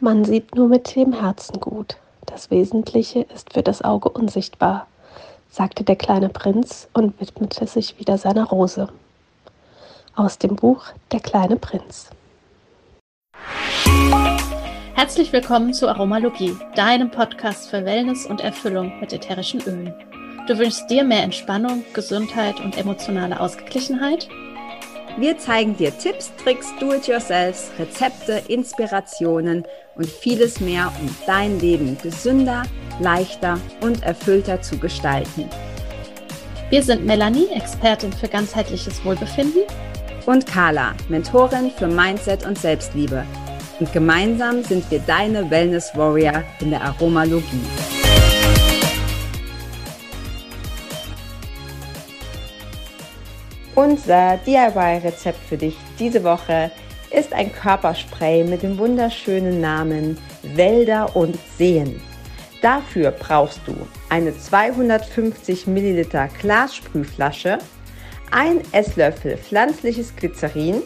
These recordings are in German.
Man sieht nur mit dem Herzen gut. Das Wesentliche ist für das Auge unsichtbar, sagte der kleine Prinz und widmete sich wieder seiner Rose. Aus dem Buch Der kleine Prinz. Herzlich willkommen zu Aromalogie, deinem Podcast für Wellness und Erfüllung mit ätherischen Ölen. Du wünschst dir mehr Entspannung, Gesundheit und emotionale Ausgeglichenheit? Wir zeigen dir Tipps, Tricks, Do-it-yourselfs, Rezepte, Inspirationen und vieles mehr, um dein Leben gesünder, leichter und erfüllter zu gestalten. Wir sind Melanie, Expertin für ganzheitliches Wohlbefinden. Und Carla, Mentorin für Mindset und Selbstliebe und gemeinsam sind wir deine Wellness Warrior in der Aromalogie. Unser DIY-Rezept für dich diese Woche ist ein Körperspray mit dem wunderschönen Namen Wälder und Seen. Dafür brauchst du eine 250 Milliliter Glassprühflasche, ein Esslöffel pflanzliches Glycerin,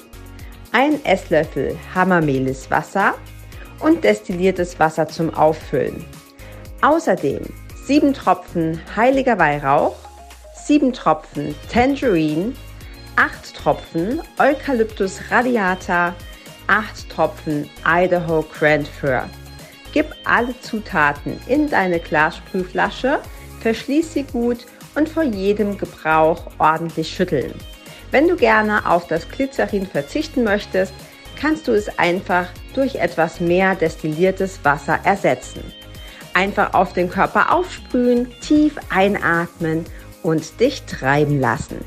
ein Esslöffel Hammermehlis Wasser und destilliertes Wasser zum Auffüllen. Außerdem 7 Tropfen heiliger Weihrauch, 7 Tropfen Tangerine, 8 Tropfen Eucalyptus radiata, 8 Tropfen Idaho Cranfir. Gib alle Zutaten in deine Glassprühflasche, verschließ sie gut und vor jedem Gebrauch ordentlich schütteln. Wenn du gerne auf das Glycerin verzichten möchtest, kannst du es einfach durch etwas mehr destilliertes Wasser ersetzen. Einfach auf den Körper aufsprühen, tief einatmen und dich treiben lassen.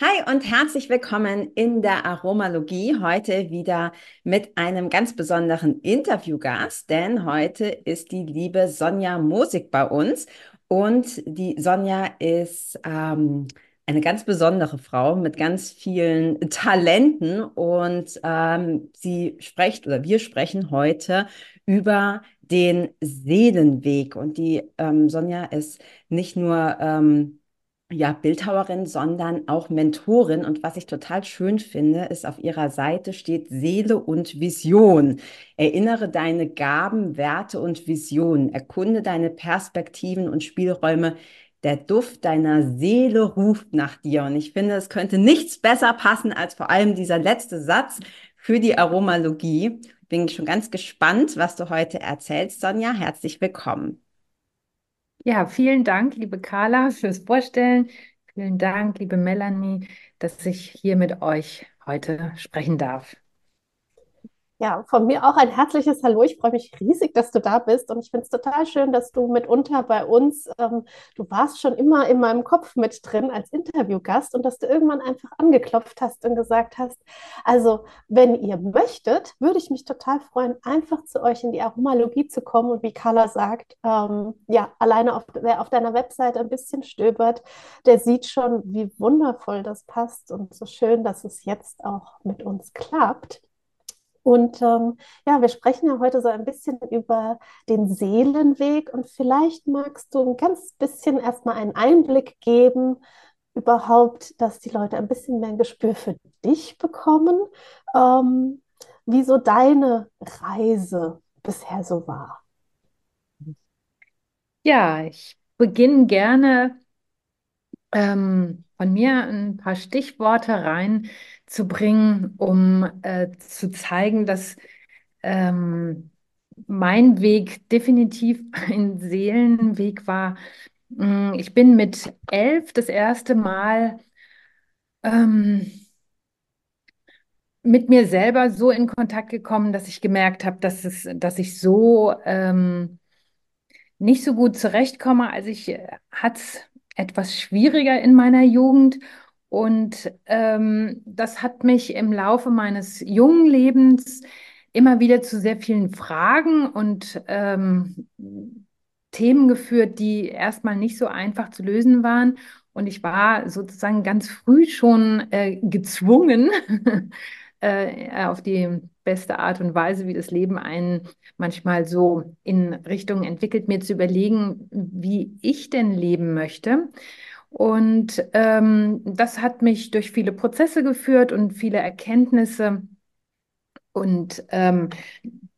Hi und herzlich willkommen in der Aromalogie. Heute wieder mit einem ganz besonderen Interviewgast, denn heute ist die liebe Sonja Mosig bei uns und die Sonja ist ähm, eine ganz besondere Frau mit ganz vielen Talenten und ähm, sie spricht oder wir sprechen heute über den Seelenweg. Und die ähm, Sonja ist nicht nur ähm, ja, Bildhauerin, sondern auch Mentorin. Und was ich total schön finde, ist, auf ihrer Seite steht Seele und Vision. Erinnere deine Gaben, Werte und Visionen. Erkunde deine Perspektiven und Spielräume. Der Duft deiner Seele ruft nach dir. Und ich finde, es könnte nichts besser passen als vor allem dieser letzte Satz für die Aromalogie. Bin schon ganz gespannt, was du heute erzählst, Sonja. Herzlich willkommen. Ja, vielen Dank, liebe Carla, fürs Vorstellen. Vielen Dank, liebe Melanie, dass ich hier mit euch heute sprechen darf. Ja, von mir auch ein herzliches Hallo. Ich freue mich riesig, dass du da bist und ich finde es total schön, dass du mitunter bei uns, ähm, du warst schon immer in meinem Kopf mit drin als Interviewgast und dass du irgendwann einfach angeklopft hast und gesagt hast, also wenn ihr möchtet, würde ich mich total freuen, einfach zu euch in die Aromalogie zu kommen und wie Carla sagt, ähm, ja, alleine auf, wer auf deiner Webseite ein bisschen stöbert, der sieht schon, wie wundervoll das passt und so schön, dass es jetzt auch mit uns klappt. Und ähm, ja, wir sprechen ja heute so ein bisschen über den Seelenweg und vielleicht magst du ein ganz bisschen erstmal einen Einblick geben, überhaupt, dass die Leute ein bisschen mehr ein Gespür für dich bekommen, ähm, wie so deine Reise bisher so war. Ja, ich beginne gerne ähm, von mir ein paar Stichworte reinzubringen, um äh, zu zeigen, dass ähm, mein Weg definitiv ein Seelenweg war. Mm, ich bin mit elf das erste Mal ähm, mit mir selber so in Kontakt gekommen, dass ich gemerkt habe, dass es, dass ich so ähm, nicht so gut zurechtkomme. Also ich äh, hatte es etwas schwieriger in meiner Jugend. Und ähm, das hat mich im Laufe meines jungen Lebens immer wieder zu sehr vielen Fragen und ähm, Themen geführt, die erstmal nicht so einfach zu lösen waren. Und ich war sozusagen ganz früh schon äh, gezwungen, äh, auf die beste Art und Weise, wie das Leben einen manchmal so in Richtung entwickelt, mir zu überlegen, wie ich denn leben möchte. Und ähm, das hat mich durch viele Prozesse geführt und viele Erkenntnisse, Und ähm,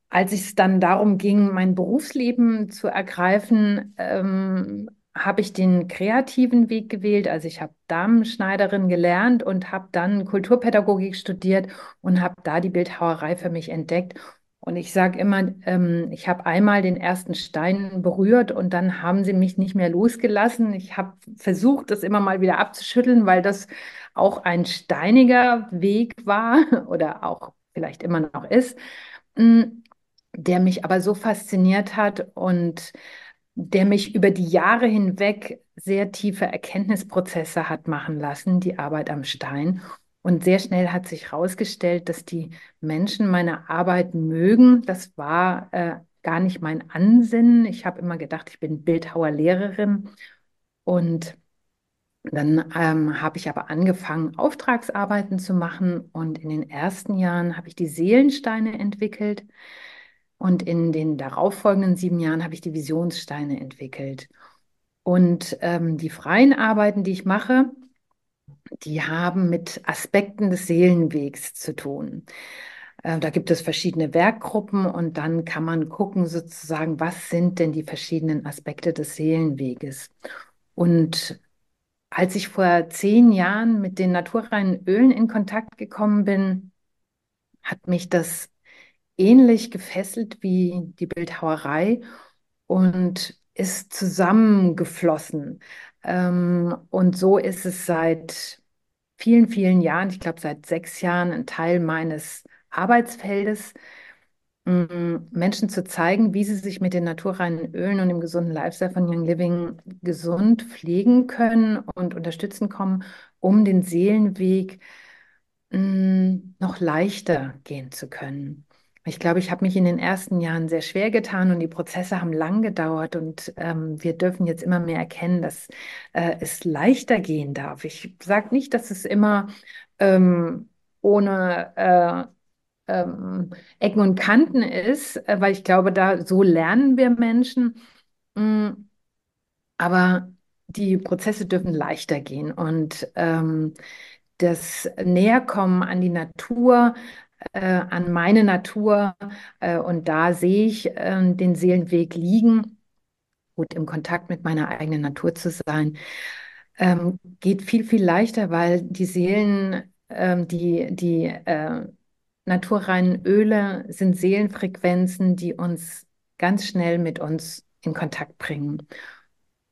als es dann darum ging, mein Berufsleben zu ergreifen, ähm, habe ich den kreativen Weg gewählt. Also ich habe Damenschneiderin gelernt und habe dann Kulturpädagogik studiert und habe da die Bildhauerei für mich entdeckt. Und ich sage immer, ähm, ich habe einmal den ersten Stein berührt und dann haben sie mich nicht mehr losgelassen. Ich habe versucht, das immer mal wieder abzuschütteln, weil das auch ein steiniger Weg war oder auch vielleicht immer noch ist, mm, der mich aber so fasziniert hat und der mich über die Jahre hinweg sehr tiefe Erkenntnisprozesse hat machen lassen, die Arbeit am Stein. Und sehr schnell hat sich herausgestellt, dass die Menschen meine Arbeit mögen. Das war äh, gar nicht mein Ansinnen. Ich habe immer gedacht, ich bin Bildhauerlehrerin. Und dann ähm, habe ich aber angefangen, Auftragsarbeiten zu machen. Und in den ersten Jahren habe ich die Seelensteine entwickelt. Und in den darauffolgenden sieben Jahren habe ich die Visionssteine entwickelt. Und ähm, die freien Arbeiten, die ich mache, die haben mit Aspekten des Seelenwegs zu tun. Äh, da gibt es verschiedene Werkgruppen und dann kann man gucken, sozusagen, was sind denn die verschiedenen Aspekte des Seelenweges. Und als ich vor zehn Jahren mit den naturreinen Ölen in Kontakt gekommen bin, hat mich das ähnlich gefesselt wie die Bildhauerei und ist zusammengeflossen. Ähm, und so ist es seit vielen, vielen Jahren, ich glaube seit sechs Jahren, ein Teil meines Arbeitsfeldes, ähm, Menschen zu zeigen, wie sie sich mit den naturreinen Ölen und dem gesunden Lifestyle von Young Living gesund pflegen können und unterstützen kommen, um den Seelenweg mm, noch leichter gehen zu können. Ich glaube, ich habe mich in den ersten Jahren sehr schwer getan und die Prozesse haben lang gedauert und ähm, wir dürfen jetzt immer mehr erkennen, dass äh, es leichter gehen darf. Ich sage nicht, dass es immer ähm, ohne äh, ähm, Ecken und Kanten ist, äh, weil ich glaube, da so lernen wir Menschen. Mm, aber die Prozesse dürfen leichter gehen und ähm, das Näherkommen an die Natur, äh, an meine Natur äh, und da sehe ich äh, den Seelenweg liegen, gut im Kontakt mit meiner eigenen Natur zu sein, ähm, geht viel, viel leichter, weil die Seelen, ähm, die, die äh, naturreinen Öle sind Seelenfrequenzen, die uns ganz schnell mit uns in Kontakt bringen.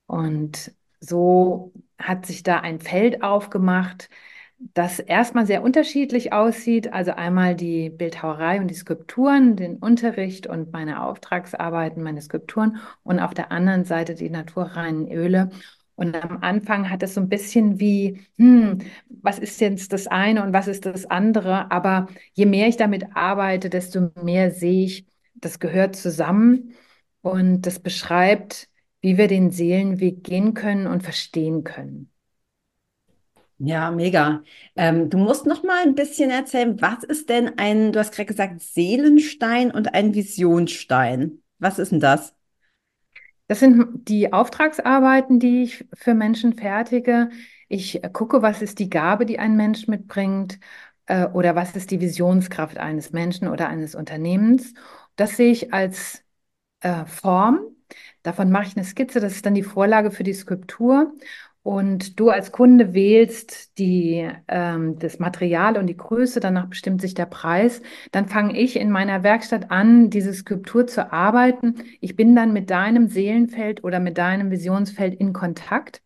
Und so hat sich da ein Feld aufgemacht, das erstmal sehr unterschiedlich aussieht. Also einmal die Bildhauerei und die Skulpturen, den Unterricht und meine Auftragsarbeiten, meine Skulpturen und auf der anderen Seite die naturreinen Öle. Und am Anfang hat es so ein bisschen wie, hm, was ist jetzt das eine und was ist das andere? Aber je mehr ich damit arbeite, desto mehr sehe ich, das gehört zusammen und das beschreibt, wie wir den Seelenweg gehen können und verstehen können. Ja, mega. Ähm, du musst noch mal ein bisschen erzählen, was ist denn ein, du hast gerade gesagt, Seelenstein und ein Visionsstein. Was ist denn das? Das sind die Auftragsarbeiten, die ich für Menschen fertige. Ich gucke, was ist die Gabe, die ein Mensch mitbringt, äh, oder was ist die Visionskraft eines Menschen oder eines Unternehmens. Das sehe ich als äh, Form. Davon mache ich eine Skizze. Das ist dann die Vorlage für die Skulptur und du als Kunde wählst die, ähm, das Material und die Größe, danach bestimmt sich der Preis, dann fange ich in meiner Werkstatt an, diese Skulptur zu arbeiten. Ich bin dann mit deinem Seelenfeld oder mit deinem Visionsfeld in Kontakt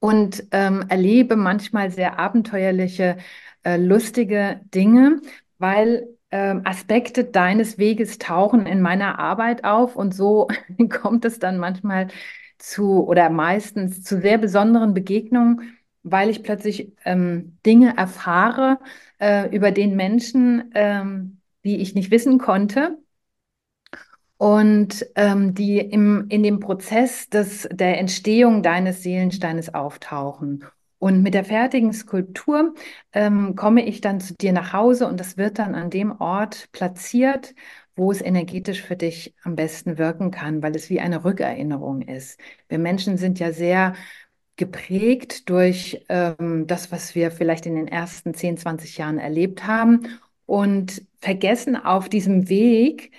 und ähm, erlebe manchmal sehr abenteuerliche, äh, lustige Dinge, weil ähm, Aspekte deines Weges tauchen in meiner Arbeit auf und so kommt es dann manchmal zu oder meistens zu sehr besonderen Begegnungen, weil ich plötzlich ähm, Dinge erfahre äh, über den Menschen, ähm, die ich nicht wissen konnte und ähm, die im, in dem Prozess des, der Entstehung deines Seelensteines auftauchen. Und mit der fertigen Skulptur ähm, komme ich dann zu dir nach Hause und das wird dann an dem Ort platziert, wo es energetisch für dich am besten wirken kann, weil es wie eine Rückerinnerung ist. Wir Menschen sind ja sehr geprägt durch ähm, das, was wir vielleicht in den ersten 10, 20 Jahren erlebt haben. und vergessen auf diesem Weg,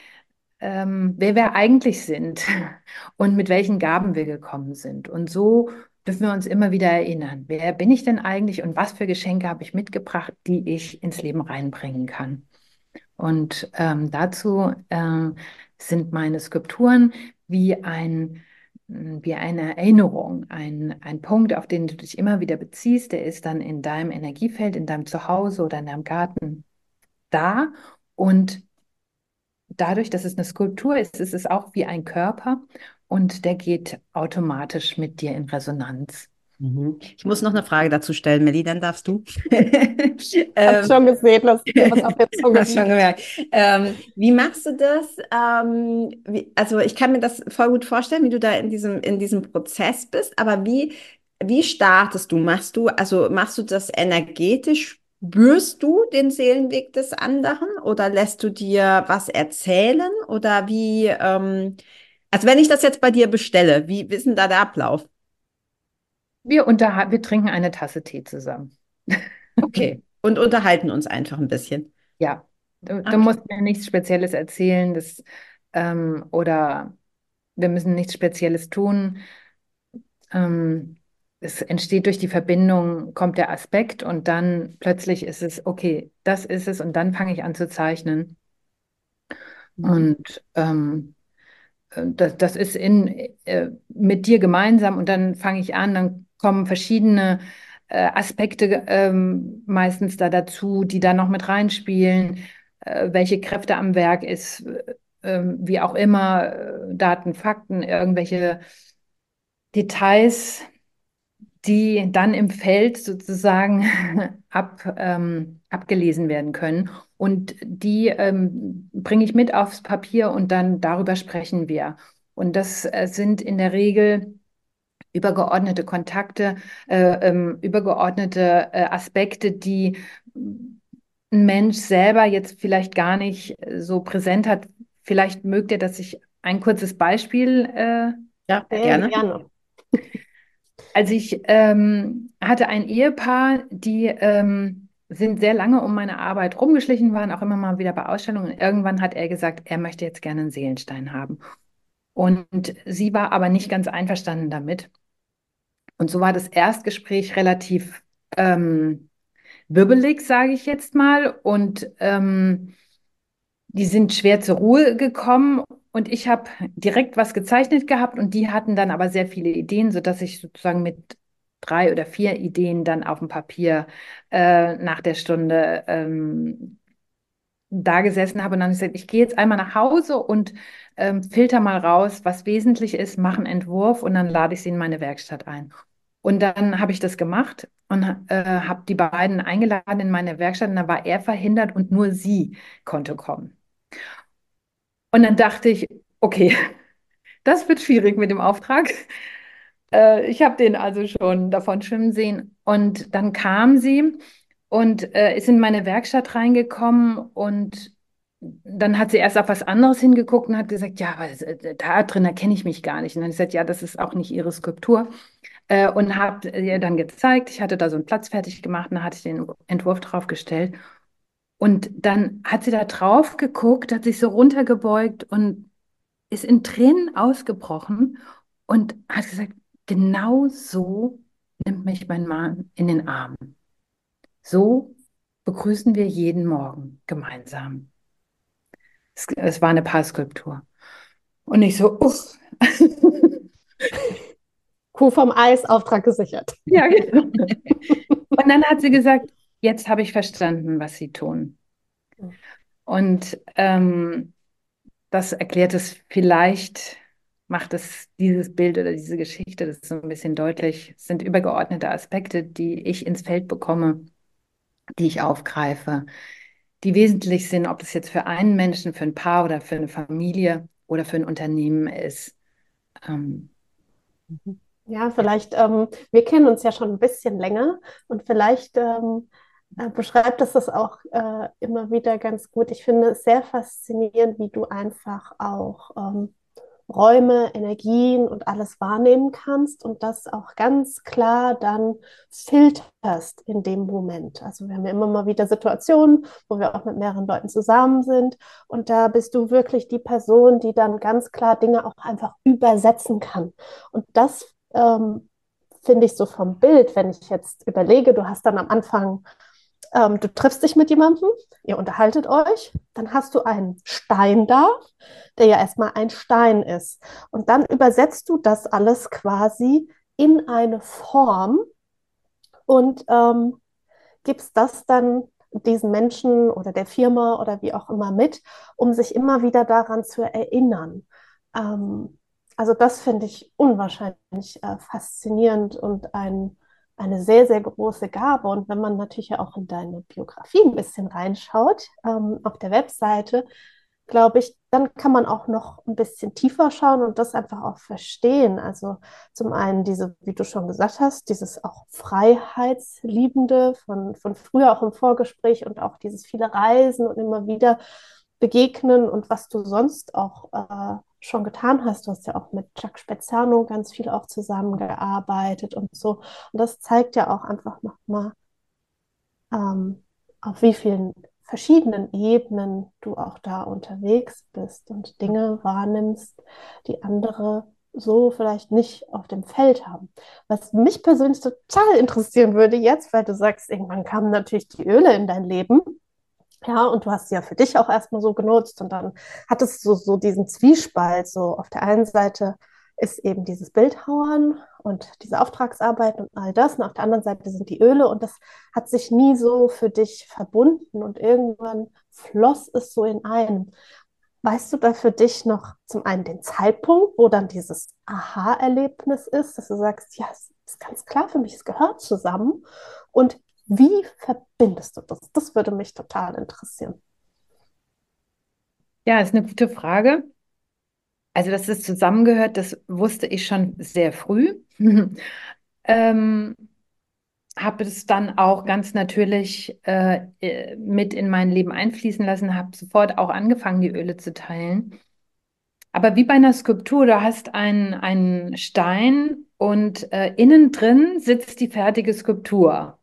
ähm, wer wir eigentlich sind und mit welchen Gaben wir gekommen sind. Und so dürfen wir uns immer wieder erinnern, wer bin ich denn eigentlich und was für Geschenke habe ich mitgebracht, die ich ins Leben reinbringen kann. Und ähm, dazu äh, sind meine Skulpturen wie ein wie eine Erinnerung, ein, ein Punkt, auf den du dich immer wieder beziehst, der ist dann in deinem Energiefeld, in deinem Zuhause oder in deinem Garten da. Und dadurch, dass es eine Skulptur ist, ist es auch wie ein Körper und der geht automatisch mit dir in Resonanz. Mhm. Ich muss noch eine Frage dazu stellen, Melli, dann darfst du. ich habe schon gesehen, dass was auf der Zunge hast schon gemerkt. Ähm, wie machst du das? Ähm, wie, also ich kann mir das voll gut vorstellen, wie du da in diesem, in diesem Prozess bist, aber wie, wie startest du? Machst du, also machst du das energetisch? Spürst du den Seelenweg des anderen oder lässt du dir was erzählen? Oder wie, ähm, also wenn ich das jetzt bei dir bestelle, wie, wie ist denn da der Ablauf? Wir, unter, wir trinken eine Tasse Tee zusammen. Okay. Und unterhalten uns einfach ein bisschen. Ja. Du, okay. du musst mir nichts Spezielles erzählen, das, ähm, oder wir müssen nichts Spezielles tun. Ähm, es entsteht durch die Verbindung, kommt der Aspekt und dann plötzlich ist es, okay, das ist es und dann fange ich an zu zeichnen. Mhm. Und ähm, äh, das, das ist in, äh, mit dir gemeinsam und dann fange ich an, dann kommen verschiedene äh, Aspekte ähm, meistens da dazu, die da noch mit reinspielen, äh, welche Kräfte am Werk ist, äh, wie auch immer, äh, Daten, Fakten, irgendwelche Details, die dann im Feld sozusagen ab, ähm, abgelesen werden können. Und die ähm, bringe ich mit aufs Papier und dann darüber sprechen wir. Und das äh, sind in der Regel übergeordnete Kontakte, äh, ähm, übergeordnete äh, Aspekte, die ein Mensch selber jetzt vielleicht gar nicht so präsent hat. Vielleicht mögt ihr, dass ich ein kurzes Beispiel. Äh, ja, gerne. gerne. Also ich ähm, hatte ein Ehepaar, die ähm, sind sehr lange um meine Arbeit rumgeschlichen, waren auch immer mal wieder bei Ausstellungen. irgendwann hat er gesagt, er möchte jetzt gerne einen Seelenstein haben. Und sie war aber nicht ganz einverstanden damit. Und so war das Erstgespräch relativ ähm, wirbelig, sage ich jetzt mal. Und ähm, die sind schwer zur Ruhe gekommen und ich habe direkt was gezeichnet gehabt und die hatten dann aber sehr viele Ideen, sodass ich sozusagen mit drei oder vier Ideen dann auf dem Papier äh, nach der Stunde ähm, da gesessen habe und dann gesagt, ich gehe jetzt einmal nach Hause und ähm, filter mal raus, was wesentlich ist, mache einen Entwurf und dann lade ich sie in meine Werkstatt ein. Und dann habe ich das gemacht und äh, habe die beiden eingeladen in meine Werkstatt und da war er verhindert und nur sie konnte kommen. Und dann dachte ich, okay, das wird schwierig mit dem Auftrag. Äh, ich habe den also schon davon schwimmen sehen. Und dann kam sie und äh, ist in meine Werkstatt reingekommen und dann hat sie erst auf was anderes hingeguckt und hat gesagt, ja, äh, da drin erkenne ich mich gar nicht. Und dann hat sie gesagt, ja, das ist auch nicht ihre Skulptur. Äh, und habe ihr dann gezeigt, ich hatte da so einen Platz fertig gemacht und da hatte ich den Entwurf draufgestellt. Und dann hat sie da drauf geguckt, hat sich so runtergebeugt und ist in Tränen ausgebrochen und hat gesagt, genau so nimmt mich mein Mann in den Arm. So begrüßen wir jeden Morgen gemeinsam. Es, es war eine Paarskulptur. Und ich so, uff. Kuh vom Eis, Auftrag gesichert. Ja, genau. Und dann hat sie gesagt, jetzt habe ich verstanden, was sie tun. Und ähm, das erklärt es vielleicht, macht es dieses Bild oder diese Geschichte, das ist so ein bisschen deutlich, es sind übergeordnete Aspekte, die ich ins Feld bekomme, die ich aufgreife, die wesentlich sind, ob es jetzt für einen Menschen, für ein Paar oder für eine Familie oder für ein Unternehmen ist. Ähm, mhm. ja, vielleicht, ähm, wir kennen uns ja schon ein bisschen länger und vielleicht ähm, äh, beschreibt es das auch äh, immer wieder ganz gut. Ich finde es sehr faszinierend, wie du einfach auch ähm, Räume, Energien und alles wahrnehmen kannst und das auch ganz klar dann filterst in dem Moment. Also wir haben ja immer mal wieder Situationen, wo wir auch mit mehreren Leuten zusammen sind und da bist du wirklich die Person, die dann ganz klar Dinge auch einfach übersetzen kann. Und das ähm, finde ich so vom Bild, wenn ich jetzt überlege, du hast dann am Anfang ähm, du triffst dich mit jemandem, ihr unterhaltet euch, dann hast du einen Stein da, der ja erstmal ein Stein ist. Und dann übersetzt du das alles quasi in eine Form und ähm, gibst das dann diesen Menschen oder der Firma oder wie auch immer mit, um sich immer wieder daran zu erinnern. Ähm, also das finde ich unwahrscheinlich äh, faszinierend und ein eine sehr, sehr große Gabe. Und wenn man natürlich auch in deine Biografie ein bisschen reinschaut, ähm, auf der Webseite, glaube ich, dann kann man auch noch ein bisschen tiefer schauen und das einfach auch verstehen. Also zum einen diese, wie du schon gesagt hast, dieses auch Freiheitsliebende von, von früher auch im Vorgespräch und auch dieses viele Reisen und immer wieder begegnen und was du sonst auch äh, schon getan hast. Du hast ja auch mit Chuck Spezzano ganz viel auch zusammengearbeitet und so. Und das zeigt ja auch einfach nochmal, ähm, auf wie vielen verschiedenen Ebenen du auch da unterwegs bist und Dinge wahrnimmst, die andere so vielleicht nicht auf dem Feld haben. Was mich persönlich total interessieren würde jetzt, weil du sagst, irgendwann kamen natürlich die Öle in dein Leben. Ja, und du hast sie ja für dich auch erstmal so genutzt und dann hattest du so diesen Zwiespalt. So auf der einen Seite ist eben dieses Bildhauern und diese Auftragsarbeit und all das. Und auf der anderen Seite sind die Öle und das hat sich nie so für dich verbunden und irgendwann floss es so in einem. Weißt du da für dich noch zum einen den Zeitpunkt, wo dann dieses Aha-Erlebnis ist, dass du sagst, ja, es ist ganz klar für mich, es gehört zusammen. Und wie verbindest du das? Das würde mich total interessieren. Ja, ist eine gute Frage. Also, dass es zusammengehört, das wusste ich schon sehr früh. ähm, habe es dann auch ganz natürlich äh, äh, mit in mein Leben einfließen lassen, habe sofort auch angefangen, die Öle zu teilen. Aber wie bei einer Skulptur, du hast einen, Stein und äh, innen drin sitzt die fertige Skulptur.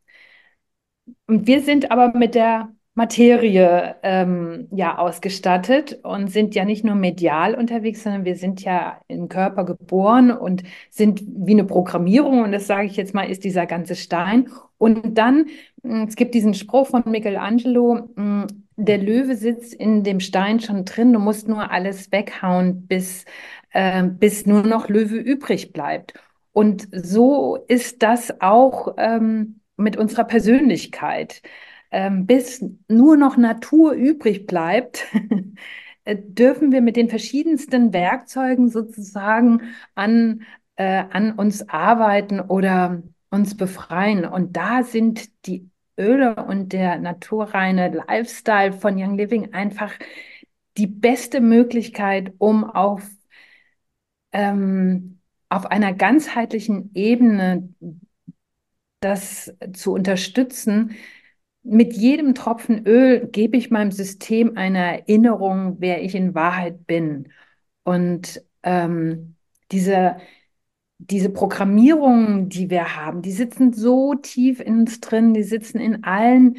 Und wir sind aber mit der Materie ähm, ja ausgestattet und sind ja nicht nur medial unterwegs, sondern wir sind ja im Körper geboren und sind wie eine Programmierung. Und das sage ich jetzt mal, ist dieser ganze Stein. Und dann, hm, es gibt diesen Spruch von Michelangelo, hm, der Löwe sitzt in dem Stein schon drin, du musst nur alles weghauen, bis, äh, bis nur noch Löwe übrig bleibt. Und so ist das auch. Ähm, mit unserer Persönlichkeit. Ähm, bis nur noch Natur übrig bleibt, äh, dürfen wir mit den verschiedensten Werkzeugen sozusagen an, äh, an uns arbeiten oder uns befreien. Und da sind die Öle und der naturreine Lifestyle von Young Living einfach die beste Möglichkeit, um auf, ähm, auf einer ganzheitlichen Ebene das zu unterstützen. Mit jedem Tropfen Öl gebe ich meinem System eine Erinnerung, wer ich in Wahrheit bin. Und ähm, diese, diese Programmierungen, die wir haben, die sitzen so tief in uns drin, die sitzen in allen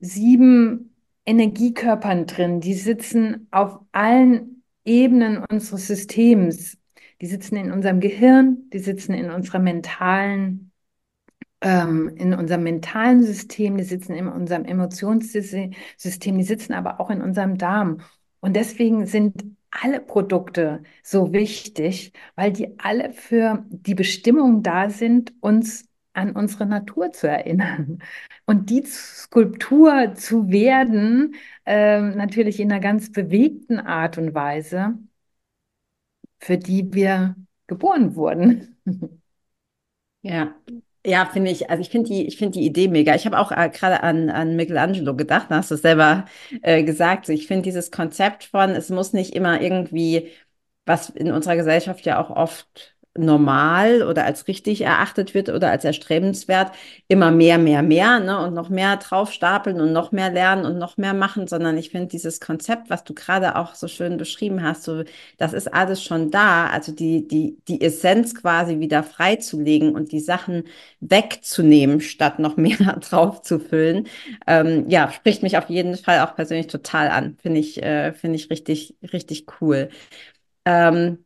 sieben Energiekörpern drin, die sitzen auf allen Ebenen unseres Systems. Die sitzen in unserem Gehirn, die sitzen in unserer mentalen ähm, in unserem mentalen System, die sitzen in unserem Emotionssystem, die sitzen aber auch in unserem Darm. Und deswegen sind alle Produkte so wichtig, weil die alle für die Bestimmung da sind, uns an unsere Natur zu erinnern. Und die Skulptur zu werden, äh, natürlich in einer ganz bewegten Art und Weise, für die wir geboren wurden. Ja, ja, finde ich, also ich finde die, ich finde die Idee mega. Ich habe auch äh, gerade an, an Michelangelo gedacht, da hast du es selber äh, gesagt. Ich finde dieses Konzept von, es muss nicht immer irgendwie, was in unserer Gesellschaft ja auch oft normal oder als richtig erachtet wird oder als erstrebenswert, immer mehr, mehr, mehr ne? und noch mehr draufstapeln und noch mehr lernen und noch mehr machen, sondern ich finde dieses Konzept, was du gerade auch so schön beschrieben hast, so, das ist alles schon da, also die, die, die Essenz quasi wieder freizulegen und die Sachen wegzunehmen, statt noch mehr draufzufüllen, ähm, ja, spricht mich auf jeden Fall auch persönlich total an, finde ich, äh, finde ich richtig, richtig cool. Ähm,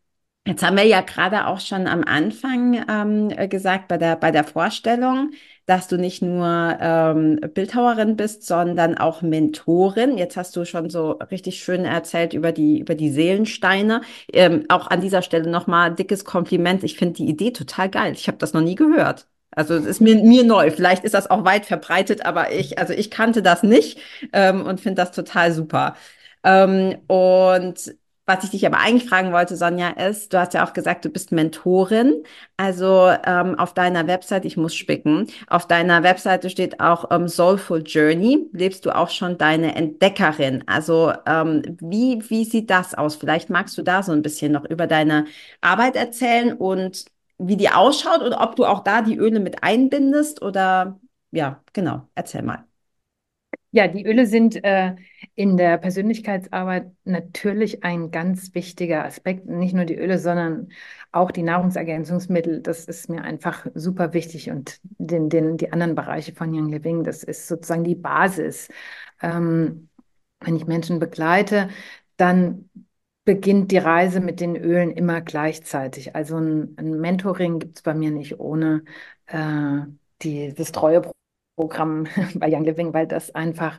Jetzt haben wir ja gerade auch schon am Anfang ähm, gesagt bei der, bei der Vorstellung, dass du nicht nur ähm, Bildhauerin bist, sondern auch Mentorin. Jetzt hast du schon so richtig schön erzählt über die, über die Seelensteine. Ähm, auch an dieser Stelle nochmal dickes Kompliment. Ich finde die Idee total geil. Ich habe das noch nie gehört. Also es ist mir, mir neu. Vielleicht ist das auch weit verbreitet, aber ich, also ich kannte das nicht ähm, und finde das total super. Ähm, und was ich dich aber eigentlich fragen wollte, Sonja, ist, du hast ja auch gesagt, du bist Mentorin. Also ähm, auf deiner Website, ich muss spicken, auf deiner Webseite steht auch ähm, Soulful Journey. Lebst du auch schon deine Entdeckerin? Also ähm, wie, wie sieht das aus? Vielleicht magst du da so ein bisschen noch über deine Arbeit erzählen und wie die ausschaut und ob du auch da die Öle mit einbindest oder ja, genau, erzähl mal. Ja, die Öle sind äh, in der Persönlichkeitsarbeit natürlich ein ganz wichtiger Aspekt. Nicht nur die Öle, sondern auch die Nahrungsergänzungsmittel. Das ist mir einfach super wichtig. Und den, den, die anderen Bereiche von Young Living, das ist sozusagen die Basis. Ähm, wenn ich Menschen begleite, dann beginnt die Reise mit den Ölen immer gleichzeitig. Also ein, ein Mentoring gibt es bei mir nicht ohne äh, die, das treue Programm bei Young Living, weil das einfach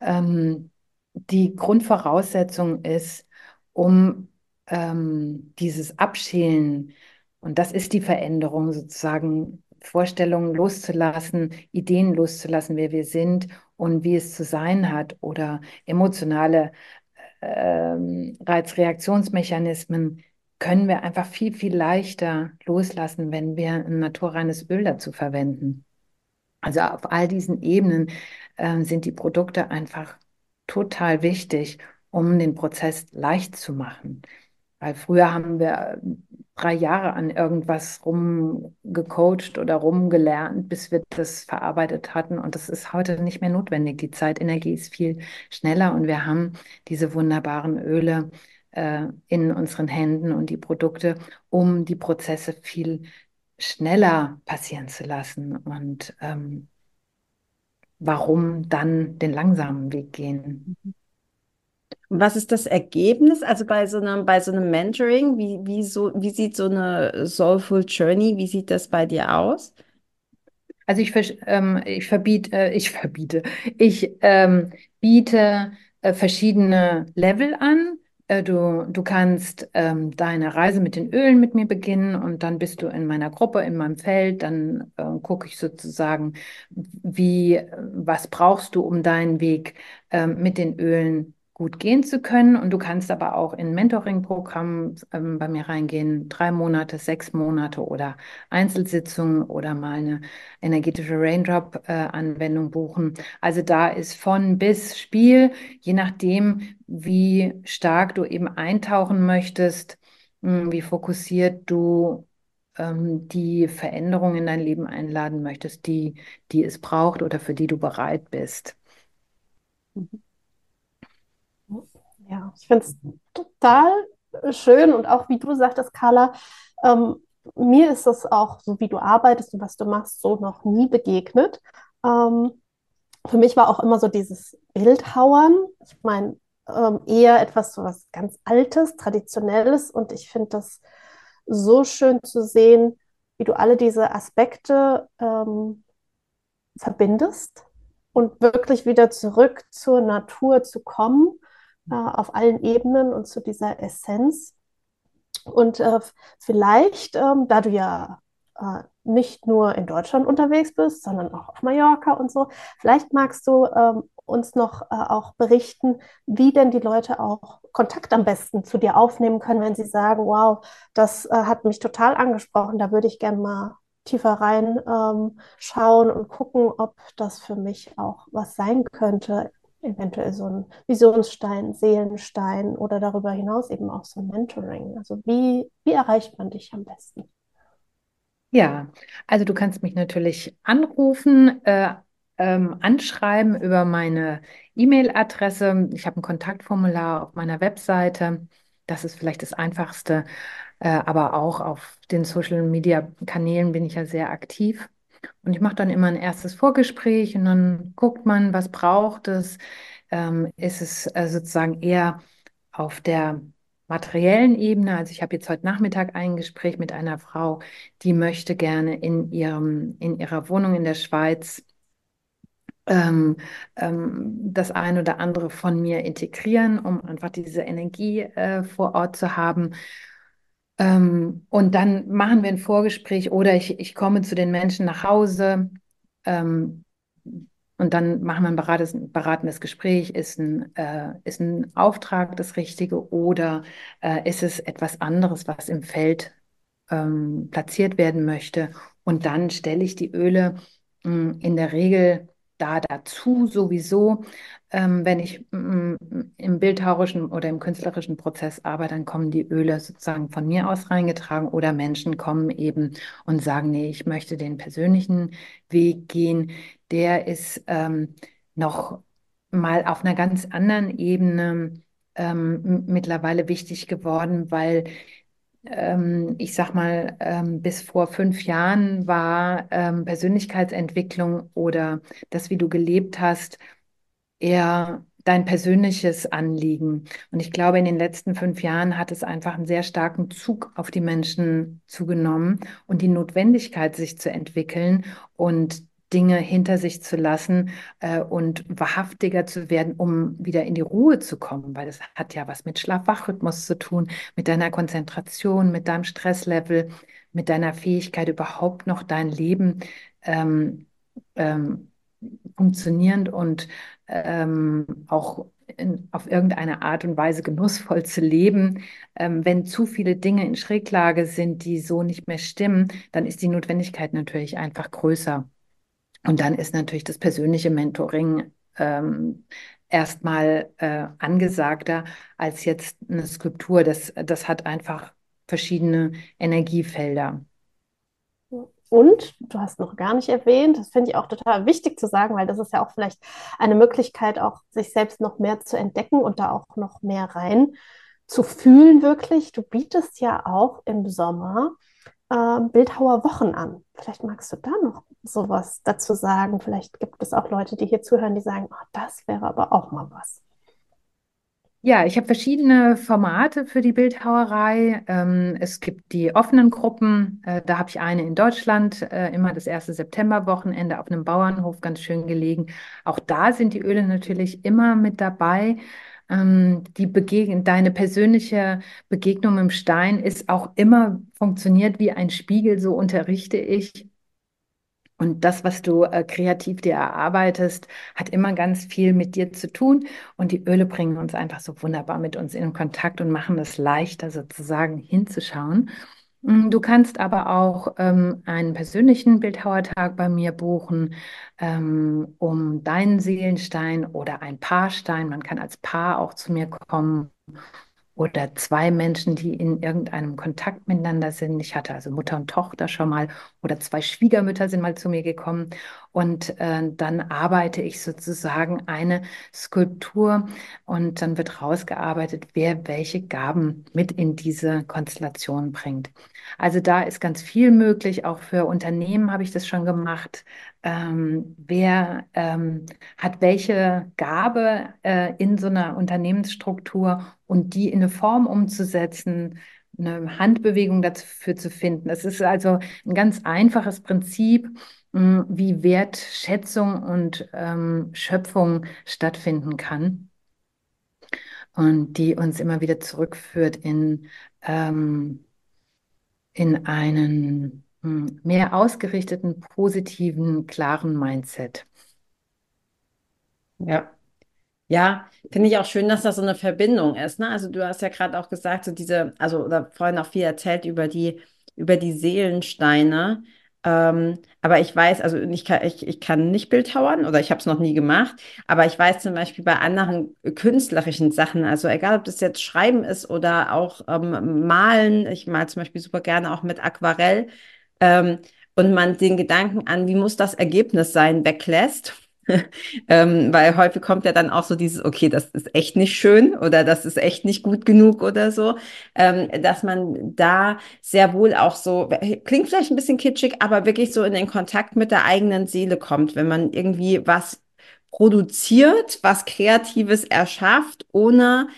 ähm, die Grundvoraussetzung ist, um ähm, dieses Abschälen, und das ist die Veränderung sozusagen, Vorstellungen loszulassen, Ideen loszulassen, wer wir sind und wie es zu sein hat oder emotionale ähm, Reizreaktionsmechanismen können wir einfach viel, viel leichter loslassen, wenn wir ein naturreines Öl dazu verwenden. Also auf all diesen Ebenen äh, sind die Produkte einfach total wichtig, um den Prozess leicht zu machen. Weil früher haben wir drei Jahre an irgendwas rumgecoacht oder rumgelernt, bis wir das verarbeitet hatten. Und das ist heute nicht mehr notwendig. Die Zeitenergie ist viel schneller und wir haben diese wunderbaren Öle äh, in unseren Händen und die Produkte, um die Prozesse viel schneller passieren zu lassen und ähm, warum dann den langsamen Weg gehen. Was ist das Ergebnis? Also bei so einem, bei so einem Mentoring, wie, wie, so, wie sieht so eine Soulful Journey, wie sieht das bei dir aus? Also ich, ähm, ich verbiete, äh, ich verbiete, ich ähm, biete äh, verschiedene Level an du, du kannst ähm, deine Reise mit den Ölen mit mir beginnen und dann bist du in meiner Gruppe, in meinem Feld. Dann äh, gucke ich sozusagen, wie, was brauchst du, um deinen Weg äh, mit den Ölen gut gehen zu können. Und du kannst aber auch in Mentoring-Programm ähm, bei mir reingehen, drei Monate, sechs Monate oder Einzelsitzungen oder mal eine energetische Raindrop-Anwendung äh, buchen. Also da ist von bis Spiel, je nachdem, wie stark du eben eintauchen möchtest, mh, hm, wie fokussiert du ähm, die Veränderung in dein Leben einladen möchtest, die, die es braucht oder für die du bereit bist. Mhm. Ja, ich finde es total schön und auch wie du sagtest, Carla, ähm, mir ist das auch, so wie du arbeitest und was du machst, so noch nie begegnet. Ähm, für mich war auch immer so dieses Bildhauern, ich meine, ähm, eher etwas so was ganz Altes, Traditionelles und ich finde das so schön zu sehen, wie du alle diese Aspekte ähm, verbindest und wirklich wieder zurück zur Natur zu kommen äh, auf allen Ebenen und zu dieser Essenz. Und äh, vielleicht, ähm, da du ja äh, nicht nur in Deutschland unterwegs bist, sondern auch auf Mallorca und so, vielleicht magst du ähm, uns noch äh, auch berichten, wie denn die Leute auch Kontakt am besten zu dir aufnehmen können, wenn sie sagen, wow, das äh, hat mich total angesprochen, da würde ich gerne mal tiefer rein ähm, und gucken, ob das für mich auch was sein könnte eventuell so ein Visionsstein, Seelenstein oder darüber hinaus eben auch so ein Mentoring? Also wie, wie erreicht man dich am besten? Ja, also du kannst mich natürlich anrufen, äh, ähm, anschreiben über meine E-Mail-Adresse. Ich habe ein Kontaktformular auf meiner Webseite. Das ist vielleicht das Einfachste. Äh, aber auch auf den Social-Media-Kanälen bin ich ja sehr aktiv. Und ich mache dann immer ein erstes Vorgespräch und dann guckt man, was braucht es. Ähm, ist es äh, sozusagen eher auf der materiellen Ebene. Also ich habe jetzt heute Nachmittag ein Gespräch mit einer Frau, die möchte gerne in ihrem, in ihrer Wohnung in der Schweiz ähm, ähm, das eine oder andere von mir integrieren, um einfach diese Energie äh, vor Ort zu haben. Ähm, und dann machen wir ein Vorgespräch oder ich, ich komme zu den Menschen nach Hause ähm, und dann machen wir ein beratendes, beratendes Gespräch. Ist ein, äh, ist ein Auftrag das Richtige oder äh, ist es etwas anderes, was im Feld ähm, platziert werden möchte? Und dann stelle ich die Öle mh, hm, in der Regel da dazu sowieso. Ähm, wenn ich mm, im bildhauerischen oder im künstlerischen Prozess arbeite, dann kommen die Öle sozusagen von mir aus reingetragen oder Menschen kommen eben und sagen, nee, ich möchte den persönlichen Weg gehen. Der ist ähm, noch mal auf einer ganz anderen Ebene ähm, mittlerweile wichtig geworden, weil ich sag mal, ähm, bis vor fünf Jahren war ähm, Persönlichkeitsentwicklung oder das, wie du gelebt hast, eher dein persönliches Anliegen. Und ich glaube, in den letzten fünf Jahren hat es einfach einen sehr starken Zug auf die Menschen zugenommen und die Notwendigkeit, sich zu entwickeln und Dinge hinter sich zu lassen äh, und wahrhaftiger zu werden, um wieder in die Ruhe zu kommen, weil das hat ja was mit Schlaf-Wach-Rhythmus zu tun, mit deiner Konzentration, mit deinem Stresslevel, mit deiner Fähigkeit überhaupt noch dein Leben ähm, ähm, funktionierend und ähm, auch in, auf irgendeine Art und Weise genussvoll zu leben. Ähm, wenn zu viele Dinge in Schräglage sind, die so nicht mehr stimmen, dann ist die Notwendigkeit natürlich einfach größer. Und dann ist natürlich das persönliche Mentoring ähm, erstmal äh, angesagter als jetzt eine Skulptur. Das, das hat einfach verschiedene Energiefelder. Und du hast noch gar nicht erwähnt, das finde ich auch total wichtig zu sagen, weil das ist ja auch vielleicht eine Möglichkeit, auch sich selbst noch mehr zu entdecken und da auch noch mehr rein zu fühlen, wirklich. Du bietest ja auch im Sommer äh, Bildhauerwochen an. Vielleicht magst du da noch sowas dazu sagen. Vielleicht gibt es auch Leute, die hier zuhören, die sagen, oh, das wäre aber auch mal was. Ja, ich habe verschiedene Formate für die Bildhauerei. Ähm, es gibt die offenen Gruppen. Äh, da habe ich eine in Deutschland, äh, immer das erste Septemberwochenende auf einem Bauernhof, ganz schön gelegen. Auch da sind die Öle natürlich immer mit dabei. Ähm, die Begeg deine persönliche Begegnung im Stein ist auch immer funktioniert wie ein Spiegel, so unterrichte ich. Und das, was du äh, kreativ dir erarbeitest, hat immer ganz viel mit dir zu tun. Und die Öle bringen uns einfach so wunderbar mit uns in Kontakt und machen es leichter, sozusagen hinzuschauen. Mm, du kannst aber auch ähm, einen persönlichen Bildhauertag bei mir buchen, ähm, um deinen Seelenstein oder ein Paarstein. Man kann als Paar auch zu mir kommen oder zwei Menschen, die in irgendeinem Kontakt miteinander sind. Ich hatte also Mutter und Tochter schon mal oder zwei Schwiegermütter sind mal zu mir gekommen und äh, dann arbeite ich sozusagen eine Skulptur und dann wird rausgearbeitet, wer welche Gaben mit in diese Konstellation bringt. Also da ist ganz viel möglich. Auch für Unternehmen habe ich das schon gemacht. Ähm, wer ähm, hat welche Gabe äh, in so einer Unternehmensstruktur und die in eine Form umzusetzen, eine Handbewegung dafür zu finden. Es ist also ein ganz einfaches Prinzip, hm, wie Wertschätzung und ähm, Schöpfung stattfinden kann und die uns immer wieder zurückführt in, ähm, in einen mehr ausgerichteten, positiven, klaren Mindset. Ja. Ja, finde ich auch schön, dass das so eine Verbindung ist. Ne? Also du hast ja gerade auch gesagt, so diese, also oder vorhin auch viel erzählt über die, über die Seelensteine. Ähm, aber ich weiß, also ich kann, ich, ich kann nicht bildhauern oder ich habe es noch nie gemacht, aber ich weiß zum Beispiel bei anderen künstlerischen Sachen, also egal ob das jetzt Schreiben ist oder auch ähm, Malen, ich mal zum Beispiel super gerne auch mit Aquarell ähm, und man den Gedanken an, wie muss das Ergebnis sein, weglässt. Ähm, weil häufig kommt ja dann auch so dieses, okay, das ist echt nicht schön oder das ist echt nicht gut genug oder so, ähm, dass man da sehr wohl auch so, klingt vielleicht ein bisschen kitschig, aber wirklich so in den Kontakt mit der eigenen Seele kommt, wenn man irgendwie was produziert, was Kreatives erschafft, ohne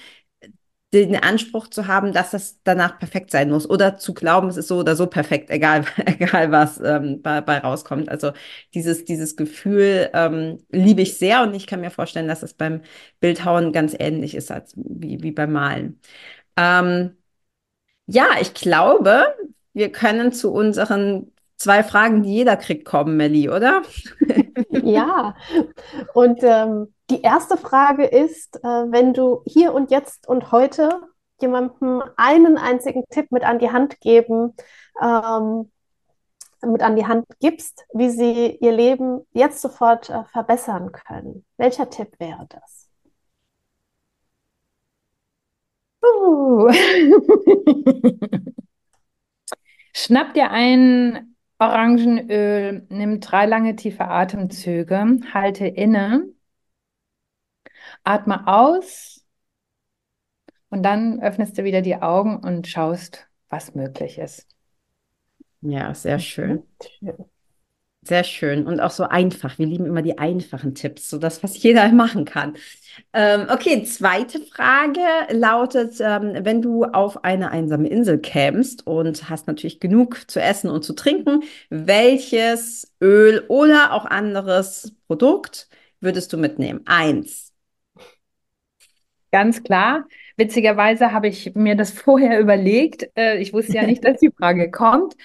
den Anspruch zu haben, dass das danach perfekt sein muss oder zu glauben, es ist so oder so perfekt, egal, egal was ähm, bei, bei rauskommt. Also dieses, dieses Gefühl ähm, liebe ich sehr und ich kann mir vorstellen, dass es beim Bildhauen ganz ähnlich ist als wie, wie beim Malen. Ähm, ja, ich glaube, wir können zu unseren zwei Fragen, die jeder kriegt, kommen, Melli, oder? Ja, und ähm, die erste Frage ist, äh, wenn du hier und jetzt und heute jemandem einen einzigen Tipp mit an die Hand geben, ähm, mit an die Hand gibst, wie sie ihr Leben jetzt sofort äh, verbessern können. Welcher Tipp wäre das? Uh. Schnapp dir ein Orangenöl, nimm drei lange tiefe Atemzüge, halte inne, atme aus und dann öffnest du wieder die Augen und schaust, was möglich ist. Ja, sehr schön. schön. Sehr schön und auch so einfach. Wir lieben immer die einfachen Tipps, so das, was jeder machen kann. Ähm, okay, zweite Frage lautet, ähm, wenn du auf eine einsame Insel kämst und hast natürlich genug zu essen und zu trinken, welches Öl oder auch anderes Produkt würdest du mitnehmen? Eins. Ganz klar. Witzigerweise habe ich mir das vorher überlegt. Äh, ich wusste ja nicht, dass die Frage kommt.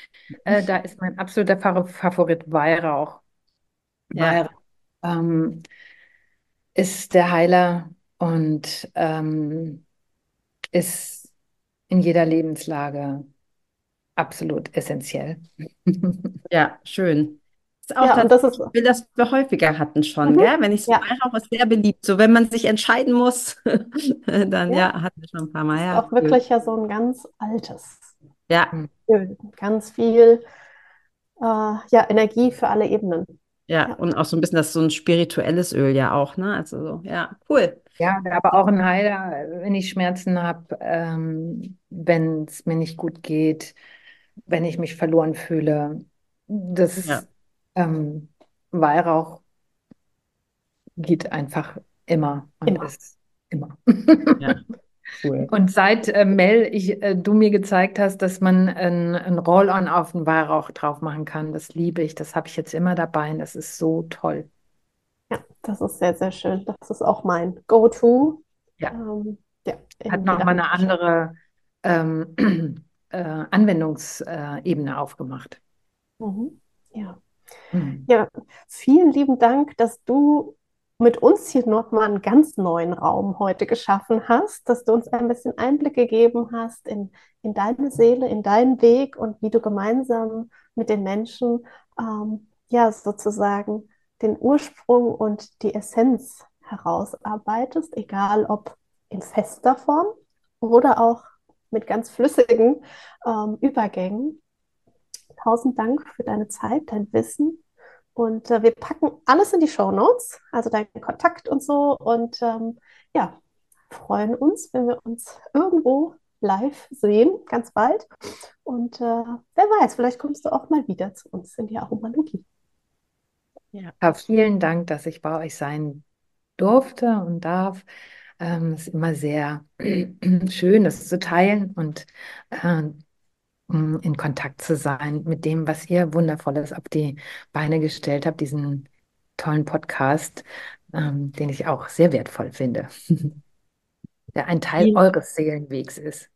Äh, da ist mein absoluter Favorit Weihrauch. Ja. Weihrauch ähm, ist der Heiler und ähm, ist in jeder Lebenslage absolut essentiell. Ja, schön. Ist auch ja, das, ist, will, das wir häufiger hatten schon, mhm. gell? Wenn ich so ja. Weihrauch ist sehr beliebt. So, wenn man sich entscheiden muss, dann ja. ja, hatten wir schon ein paar Mal. Ja, auch wirklich ja so ein ganz altes. Ja. Ganz viel äh, ja, Energie für alle Ebenen. Ja, ja, und auch so ein bisschen das so ein spirituelles Öl ja auch, ne? Also so, ja, cool. Ja, aber auch ein Heiler, wenn ich Schmerzen habe, ähm, wenn es mir nicht gut geht, wenn ich mich verloren fühle. Das ja. Ähm, Weihrauch geht einfach immer und immer. ist immer. Ja. Cool. Und seit äh, Mel, ich, äh, du mir gezeigt hast, dass man ein, ein Roll-on auf den Weihrauch drauf machen kann, das liebe ich. Das habe ich jetzt immer dabei und das ist so toll. Ja, das ist sehr, sehr schön. Das ist auch mein Go-To. Ja. Ähm, ja Hat nochmal eine andere ähm, äh, Anwendungsebene aufgemacht. Mhm. Ja. Mhm. Ja, vielen lieben Dank, dass du mit uns hier nochmal einen ganz neuen Raum heute geschaffen hast, dass du uns ein bisschen Einblick gegeben hast in, in deine Seele, in deinen Weg und wie du gemeinsam mit den Menschen ähm, ja sozusagen den Ursprung und die Essenz herausarbeitest, egal ob in fester Form oder auch mit ganz flüssigen ähm, Übergängen. Tausend Dank für deine Zeit, dein Wissen und äh, wir packen alles in die Show Notes, also deinen Kontakt und so. Und ähm, ja, freuen uns, wenn wir uns irgendwo live sehen, ganz bald. Und äh, wer weiß, vielleicht kommst du auch mal wieder zu uns in die Aromalogie. Ja, vielen Dank, dass ich bei euch sein durfte und darf. Ähm, es ist immer sehr schön, das zu teilen und äh, in Kontakt zu sein mit dem, was ihr Wundervolles auf die Beine gestellt habt, diesen tollen Podcast, ähm, den ich auch sehr wertvoll finde, der ein Teil ja. eures Seelenwegs ist.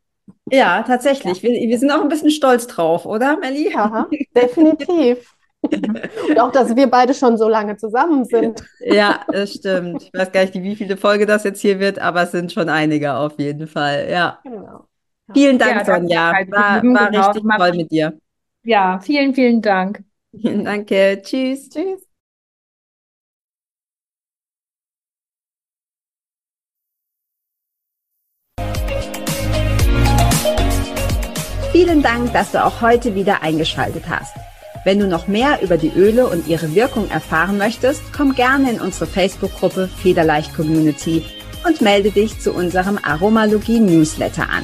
Ja, tatsächlich. Ja. Wir, wir, sind auch ein bisschen stolz drauf, oder, Melli? Ja, definitiv. Und auch, dass wir beide schon so lange zusammen sind. Ja, das stimmt. Ich weiß gar nicht, wie viele Folge das jetzt hier wird, aber es sind schon einige auf jeden Fall. Ja. Genau. Vielen Dank, ja, Sonja. War, war genau. richtig toll mit dir. Ja, vielen, vielen Dank. Danke. Tschüss. Tschüss. Vielen Dank, dass du auch heute wieder eingeschaltet hast. Wenn du noch mehr über die Öle und ihre Wirkung erfahren möchtest, komm gerne in unsere Facebook-Gruppe Federleicht Community und melde dich zu unserem Aromalogie Newsletter an.